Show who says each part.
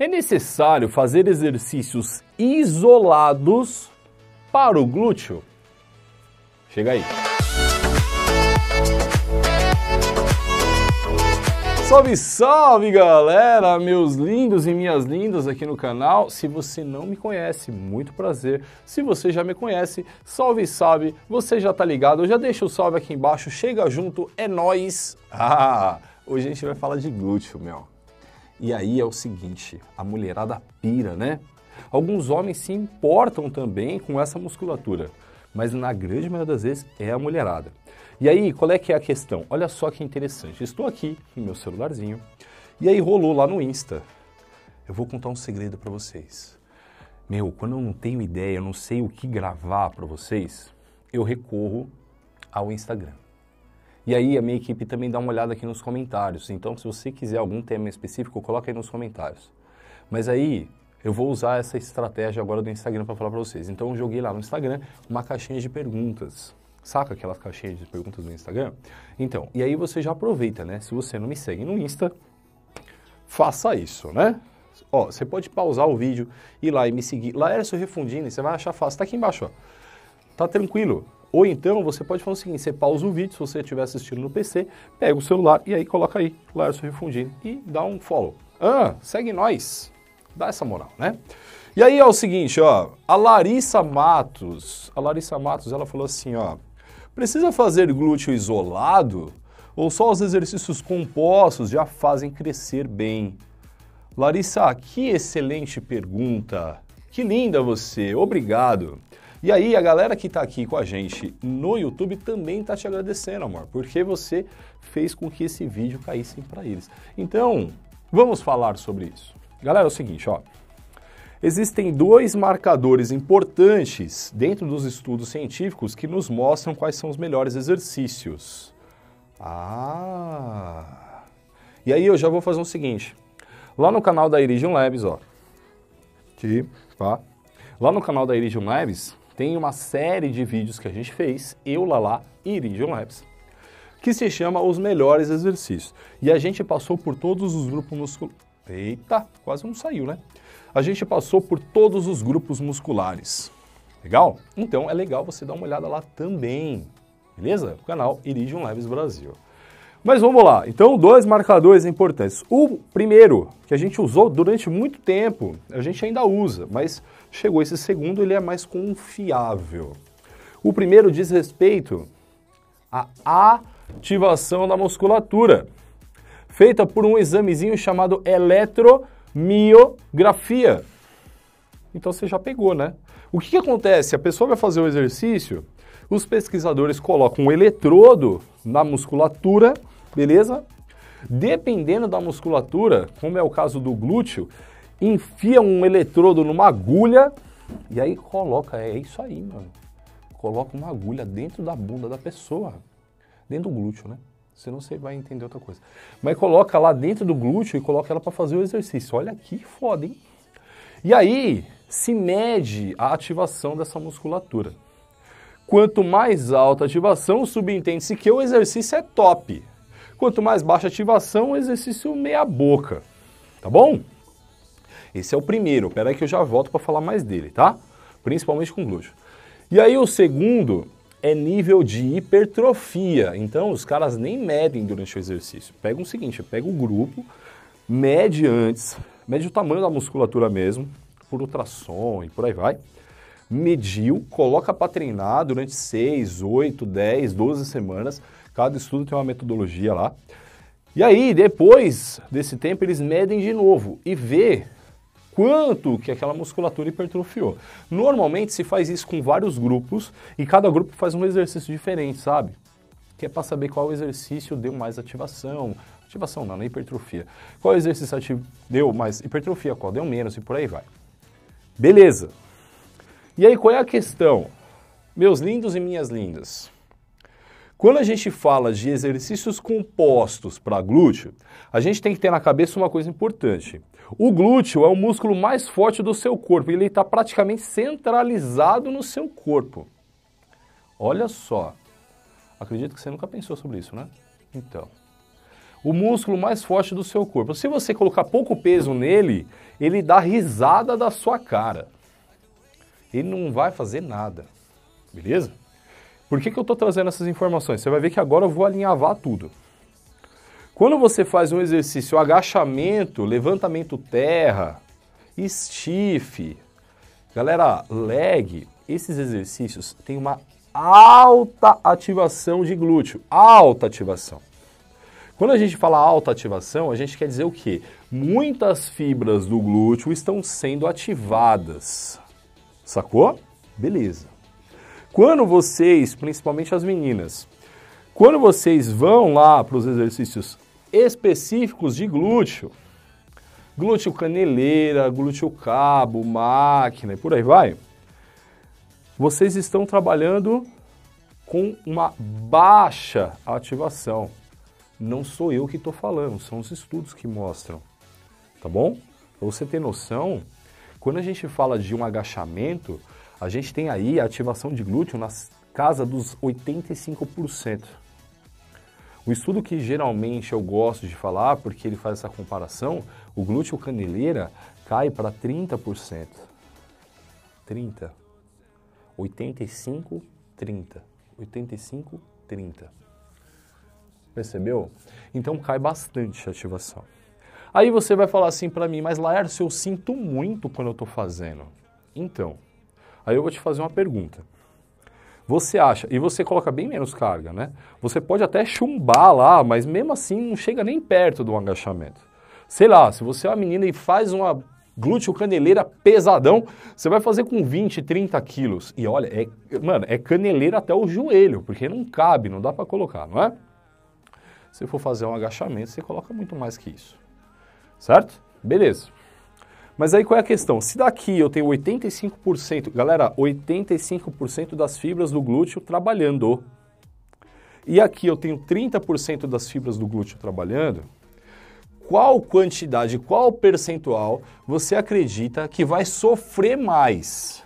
Speaker 1: É necessário fazer exercícios isolados para o glúteo? Chega aí. Salve, salve galera, meus lindos e minhas lindas aqui no canal. Se você não me conhece, muito prazer. Se você já me conhece, salve, salve. Você já tá ligado? Já deixa o salve aqui embaixo, chega junto, é nós. Ah, hoje a gente vai falar de glúteo, meu. E aí é o seguinte, a mulherada pira, né? Alguns homens se importam também com essa musculatura, mas na grande maioria das vezes é a mulherada. E aí, qual é que é a questão? Olha só que interessante. Estou aqui no meu celularzinho e aí rolou lá no Insta. Eu vou contar um segredo para vocês. Meu, quando eu não tenho ideia, eu não sei o que gravar para vocês, eu recorro ao Instagram. E aí a minha equipe também dá uma olhada aqui nos comentários. Então, se você quiser algum tema específico, coloca aí nos comentários. Mas aí eu vou usar essa estratégia agora do Instagram para falar para vocês. Então, eu joguei lá no Instagram uma caixinha de perguntas. Saca aquelas caixinhas de perguntas no Instagram? Então, e aí você já aproveita, né? Se você não me segue no Insta, faça isso, né? Ó, você pode pausar o vídeo, ir lá e me seguir. Laércio Refundini, você vai achar fácil. Tá aqui embaixo, ó. Tá tranquilo. Ou então você pode fazer o seguinte, você pausa o vídeo, se você estiver assistindo no PC, pega o celular e aí coloca aí, Lárcio Refundini, e dá um follow. Ah, segue nós. Dá essa moral, né? E aí é o seguinte, ó, a Larissa Matos, a Larissa Matos, ela falou assim, ó, precisa fazer glúteo isolado ou só os exercícios compostos já fazem crescer bem? Larissa, que excelente pergunta. Que linda você, obrigado. E aí, a galera que está aqui com a gente no YouTube também está te agradecendo, amor, porque você fez com que esse vídeo caísse para eles. Então, vamos falar sobre isso. Galera, é o seguinte, ó. Existem dois marcadores importantes dentro dos estudos científicos que nos mostram quais são os melhores exercícios. Ah! E aí eu já vou fazer o seguinte. Lá no canal da Iridium Labs, ó. Aqui, tá? Lá no canal da Iridium Labs, tem uma série de vídeos que a gente fez, eu, Lala e Iridium Labs, que se chama Os Melhores Exercícios. E a gente passou por todos os grupos musculares. Eita, quase não saiu, né? A gente passou por todos os grupos musculares. Legal? Então é legal você dar uma olhada lá também. Beleza? O canal Iridium Labs Brasil. Mas vamos lá. Então, dois marcadores importantes. O primeiro, que a gente usou durante muito tempo, a gente ainda usa, mas chegou esse segundo, ele é mais confiável. O primeiro diz respeito à ativação da musculatura, feita por um examezinho chamado eletromiografia. Então você já pegou, né? O que, que acontece? A pessoa vai fazer o exercício, os pesquisadores colocam um eletrodo na musculatura, beleza? Dependendo da musculatura, como é o caso do glúteo, enfia um eletrodo numa agulha e aí coloca, é isso aí, mano. Coloca uma agulha dentro da bunda da pessoa, dentro do glúteo, né? Senão você vai entender outra coisa. Mas coloca lá dentro do glúteo e coloca ela para fazer o exercício. Olha que foda, hein? E aí se mede a ativação dessa musculatura. Quanto mais alta a ativação, subentende-se que o exercício é top. Quanto mais baixa ativação, exercício meia boca. Tá bom? Esse é o primeiro. Espera aí que eu já volto para falar mais dele, tá? Principalmente com glúteo. E aí o segundo é nível de hipertrofia. Então os caras nem medem durante o exercício. Pega o seguinte, pega o grupo, mede antes, mede o tamanho da musculatura mesmo, por ultrassom e por aí vai. Mediu, coloca para treinar durante 6, 8, 10, 12 semanas. Cada estudo tem uma metodologia lá. E aí, depois desse tempo, eles medem de novo e vê quanto que aquela musculatura hipertrofiou. Normalmente se faz isso com vários grupos e cada grupo faz um exercício diferente, sabe? Que é para saber qual exercício deu mais ativação. Ativação não, não é hipertrofia. Qual exercício deu mais hipertrofia, qual deu menos e por aí vai. Beleza. E aí qual é a questão? Meus lindos e minhas lindas. Quando a gente fala de exercícios compostos para glúteo, a gente tem que ter na cabeça uma coisa importante. O glúteo é o músculo mais forte do seu corpo, ele está praticamente centralizado no seu corpo. Olha só, acredito que você nunca pensou sobre isso, né? Então, o músculo mais forte do seu corpo. Se você colocar pouco peso nele, ele dá risada da sua cara. Ele não vai fazer nada. Beleza? Por que, que eu estou trazendo essas informações? Você vai ver que agora eu vou alinhavar tudo. Quando você faz um exercício agachamento, levantamento terra, stiff, galera, leg, esses exercícios têm uma alta ativação de glúteo, alta ativação. Quando a gente fala alta ativação, a gente quer dizer o quê? Muitas fibras do glúteo estão sendo ativadas. Sacou? Beleza. Quando vocês, principalmente as meninas, quando vocês vão lá para os exercícios específicos de glúteo, glúteo caneleira, glúteo cabo, máquina e por aí vai, vocês estão trabalhando com uma baixa ativação. Não sou eu que estou falando, são os estudos que mostram. Tá bom? Para você ter noção, quando a gente fala de um agachamento, a gente tem aí a ativação de glúteo na casa dos 85%. O estudo que geralmente eu gosto de falar, porque ele faz essa comparação, o glúteo caneleira cai para 30%. 30. 85, 30. 85, 30. Percebeu? Então cai bastante a ativação. Aí você vai falar assim para mim, mas Laércio, eu sinto muito quando eu estou fazendo. Então, aí eu vou te fazer uma pergunta. Você acha, e você coloca bem menos carga, né? Você pode até chumbar lá, mas mesmo assim não chega nem perto do agachamento. Sei lá, se você é uma menina e faz uma glúteo caneleira pesadão, você vai fazer com 20, 30 quilos. E olha, é, mano, é caneleira até o joelho, porque não cabe, não dá para colocar, não é? Se for fazer um agachamento, você coloca muito mais que isso. Certo? Beleza. Mas aí qual é a questão? Se daqui eu tenho 85%, galera, 85% das fibras do glúteo trabalhando, e aqui eu tenho 30% das fibras do glúteo trabalhando, qual quantidade, qual percentual você acredita que vai sofrer mais?